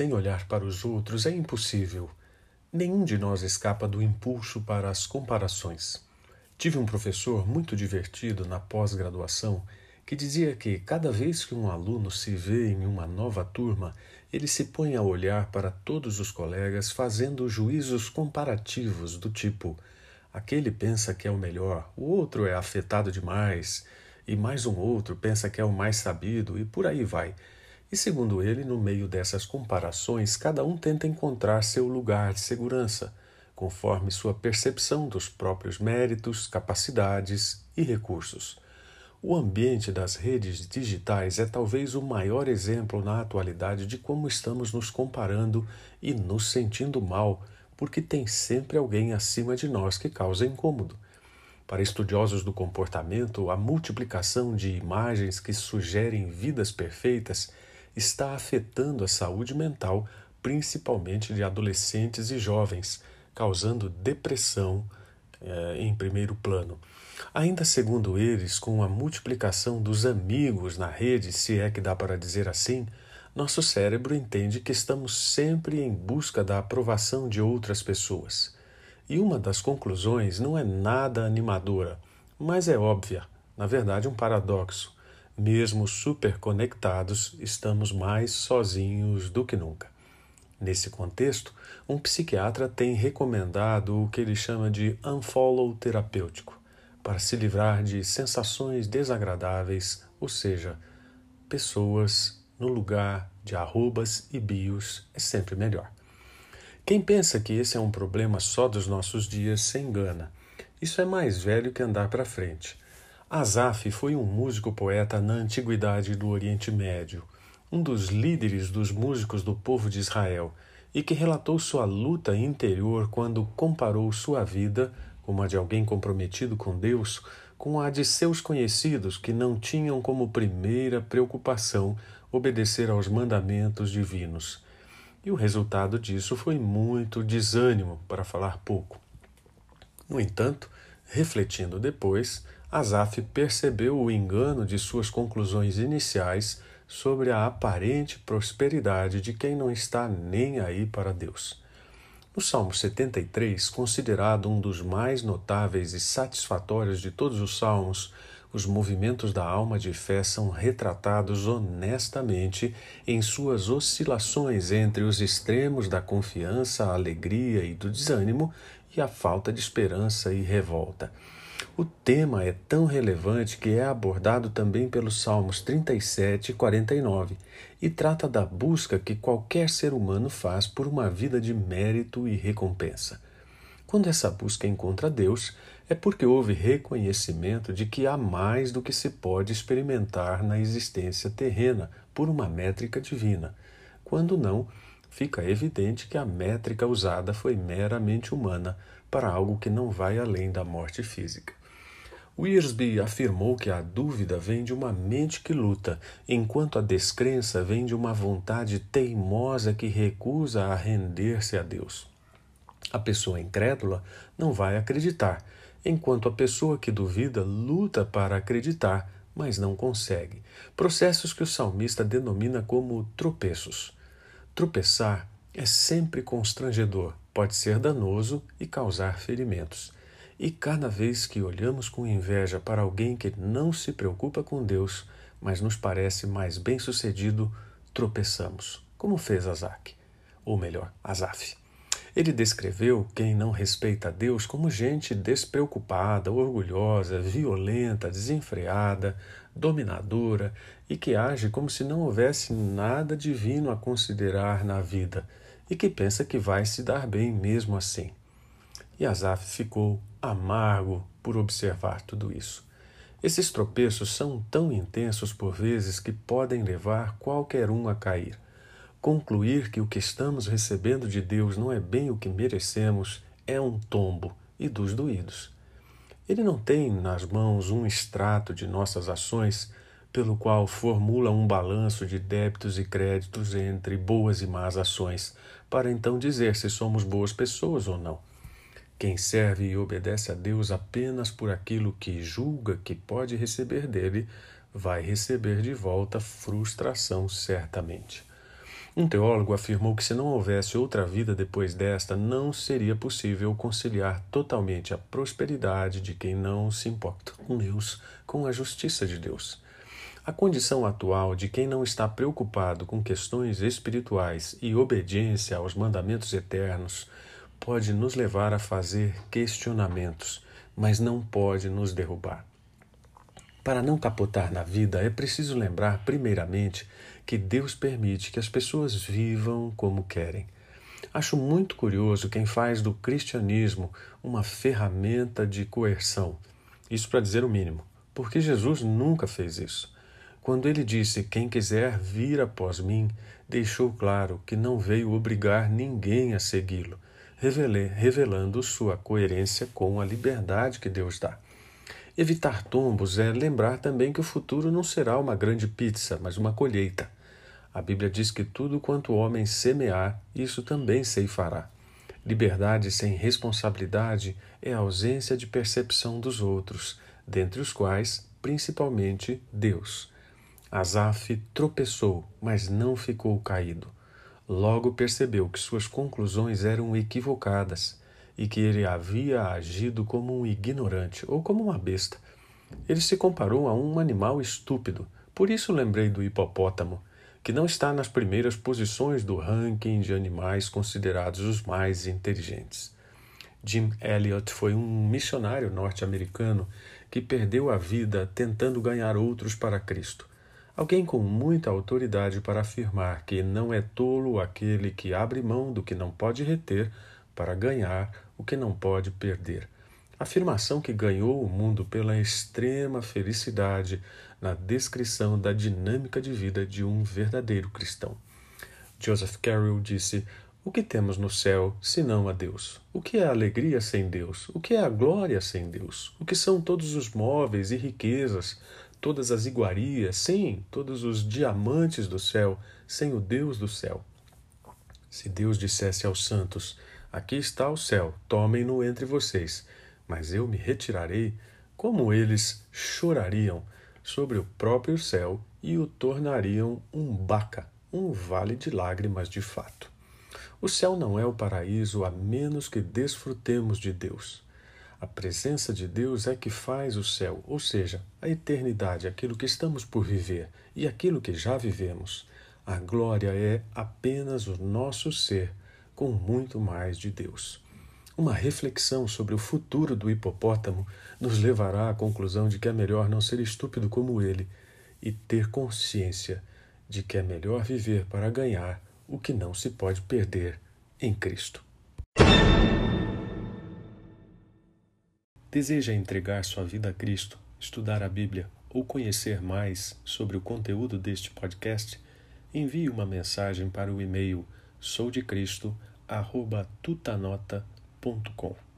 Sem olhar para os outros é impossível. Nenhum de nós escapa do impulso para as comparações. Tive um professor muito divertido na pós-graduação que dizia que cada vez que um aluno se vê em uma nova turma, ele se põe a olhar para todos os colegas fazendo juízos comparativos do tipo: aquele pensa que é o melhor, o outro é afetado demais, e mais um outro pensa que é o mais sabido, e por aí vai. E segundo ele, no meio dessas comparações, cada um tenta encontrar seu lugar de segurança, conforme sua percepção dos próprios méritos, capacidades e recursos. O ambiente das redes digitais é talvez o maior exemplo na atualidade de como estamos nos comparando e nos sentindo mal, porque tem sempre alguém acima de nós que causa incômodo. Para estudiosos do comportamento, a multiplicação de imagens que sugerem vidas perfeitas está afetando a saúde mental, principalmente de adolescentes e jovens, causando depressão eh, em primeiro plano. Ainda segundo eles, com a multiplicação dos amigos na rede, se é que dá para dizer assim, nosso cérebro entende que estamos sempre em busca da aprovação de outras pessoas. E uma das conclusões não é nada animadora, mas é óbvia, na verdade, um paradoxo. Mesmo superconectados, estamos mais sozinhos do que nunca. Nesse contexto, um psiquiatra tem recomendado o que ele chama de unfollow terapêutico, para se livrar de sensações desagradáveis, ou seja, pessoas no lugar de arrobas e bios é sempre melhor. Quem pensa que esse é um problema só dos nossos dias se engana. Isso é mais velho que andar para frente. Asaf foi um músico-poeta na antiguidade do Oriente Médio, um dos líderes dos músicos do povo de Israel, e que relatou sua luta interior quando comparou sua vida, como a de alguém comprometido com Deus, com a de seus conhecidos que não tinham como primeira preocupação obedecer aos mandamentos divinos. E o resultado disso foi muito desânimo, para falar pouco. No entanto, refletindo depois, Asaf percebeu o engano de suas conclusões iniciais sobre a aparente prosperidade de quem não está nem aí para Deus. No Salmo 73, considerado um dos mais notáveis e satisfatórios de todos os salmos, os movimentos da alma de fé são retratados honestamente em suas oscilações entre os extremos da confiança, a alegria e do desânimo e a falta de esperança e revolta. O tema é tão relevante que é abordado também pelos Salmos 37 e 49 e trata da busca que qualquer ser humano faz por uma vida de mérito e recompensa. Quando essa busca encontra Deus, é porque houve reconhecimento de que há mais do que se pode experimentar na existência terrena por uma métrica divina. Quando não, fica evidente que a métrica usada foi meramente humana para algo que não vai além da morte física. Wiersbe afirmou que a dúvida vem de uma mente que luta, enquanto a descrença vem de uma vontade teimosa que recusa a render-se a Deus. A pessoa incrédula não vai acreditar, enquanto a pessoa que duvida luta para acreditar, mas não consegue. Processos que o salmista denomina como tropeços. Tropeçar é sempre constrangedor, pode ser danoso e causar ferimentos. E cada vez que olhamos com inveja para alguém que não se preocupa com Deus, mas nos parece mais bem-sucedido, tropeçamos, como fez Azac, ou melhor, Asaf. Ele descreveu quem não respeita Deus como gente despreocupada, orgulhosa, violenta, desenfreada, dominadora e que age como se não houvesse nada divino a considerar na vida e que pensa que vai se dar bem mesmo assim. E Asaf ficou amargo por observar tudo isso. Esses tropeços são tão intensos por vezes que podem levar qualquer um a cair. Concluir que o que estamos recebendo de Deus não é bem o que merecemos é um tombo e dos doídos. Ele não tem nas mãos um extrato de nossas ações pelo qual formula um balanço de débitos e créditos entre boas e más ações, para então dizer se somos boas pessoas ou não. Quem serve e obedece a Deus apenas por aquilo que julga que pode receber dele, vai receber de volta frustração certamente. Um teólogo afirmou que se não houvesse outra vida depois desta, não seria possível conciliar totalmente a prosperidade de quem não se importa com Deus com a justiça de Deus. A condição atual de quem não está preocupado com questões espirituais e obediência aos mandamentos eternos pode nos levar a fazer questionamentos, mas não pode nos derrubar. Para não capotar na vida, é preciso lembrar, primeiramente, que Deus permite que as pessoas vivam como querem. Acho muito curioso quem faz do cristianismo uma ferramenta de coerção. Isso para dizer o mínimo, porque Jesus nunca fez isso. Quando ele disse: Quem quiser vir após mim, deixou claro que não veio obrigar ninguém a segui-lo, revelando sua coerência com a liberdade que Deus dá. Evitar tombos é lembrar também que o futuro não será uma grande pizza, mas uma colheita. A Bíblia diz que tudo quanto o homem semear, isso também ceifará. Liberdade sem responsabilidade é a ausência de percepção dos outros, dentre os quais, principalmente, Deus. Asaf tropeçou, mas não ficou caído. Logo percebeu que suas conclusões eram equivocadas e que ele havia agido como um ignorante ou como uma besta. Ele se comparou a um animal estúpido. Por isso lembrei do hipopótamo, que não está nas primeiras posições do ranking de animais considerados os mais inteligentes. Jim Elliot foi um missionário norte-americano que perdeu a vida tentando ganhar outros para Cristo. Alguém com muita autoridade para afirmar que não é tolo aquele que abre mão do que não pode reter para ganhar o que não pode perder. Afirmação que ganhou o mundo pela extrema felicidade na descrição da dinâmica de vida de um verdadeiro cristão. Joseph Carroll disse: O que temos no céu senão a Deus? O que é a alegria sem Deus? O que é a glória sem Deus? O que são todos os móveis e riquezas, todas as iguarias, sim, todos os diamantes do céu, sem o Deus do céu? Se Deus dissesse aos santos: Aqui está o céu, tomem-no entre vocês, mas eu me retirarei, como eles chorariam sobre o próprio céu e o tornariam um baca, um vale de lágrimas de fato. O céu não é o paraíso a menos que desfrutemos de Deus. A presença de Deus é que faz o céu, ou seja, a eternidade, aquilo que estamos por viver e aquilo que já vivemos. A glória é apenas o nosso ser com muito mais de Deus. Uma reflexão sobre o futuro do hipopótamo nos levará à conclusão de que é melhor não ser estúpido como ele e ter consciência de que é melhor viver para ganhar o que não se pode perder em Cristo. Deseja entregar sua vida a Cristo, estudar a Bíblia ou conhecer mais sobre o conteúdo deste podcast? Envie uma mensagem para o e-mail soudecristo.com tutanota.com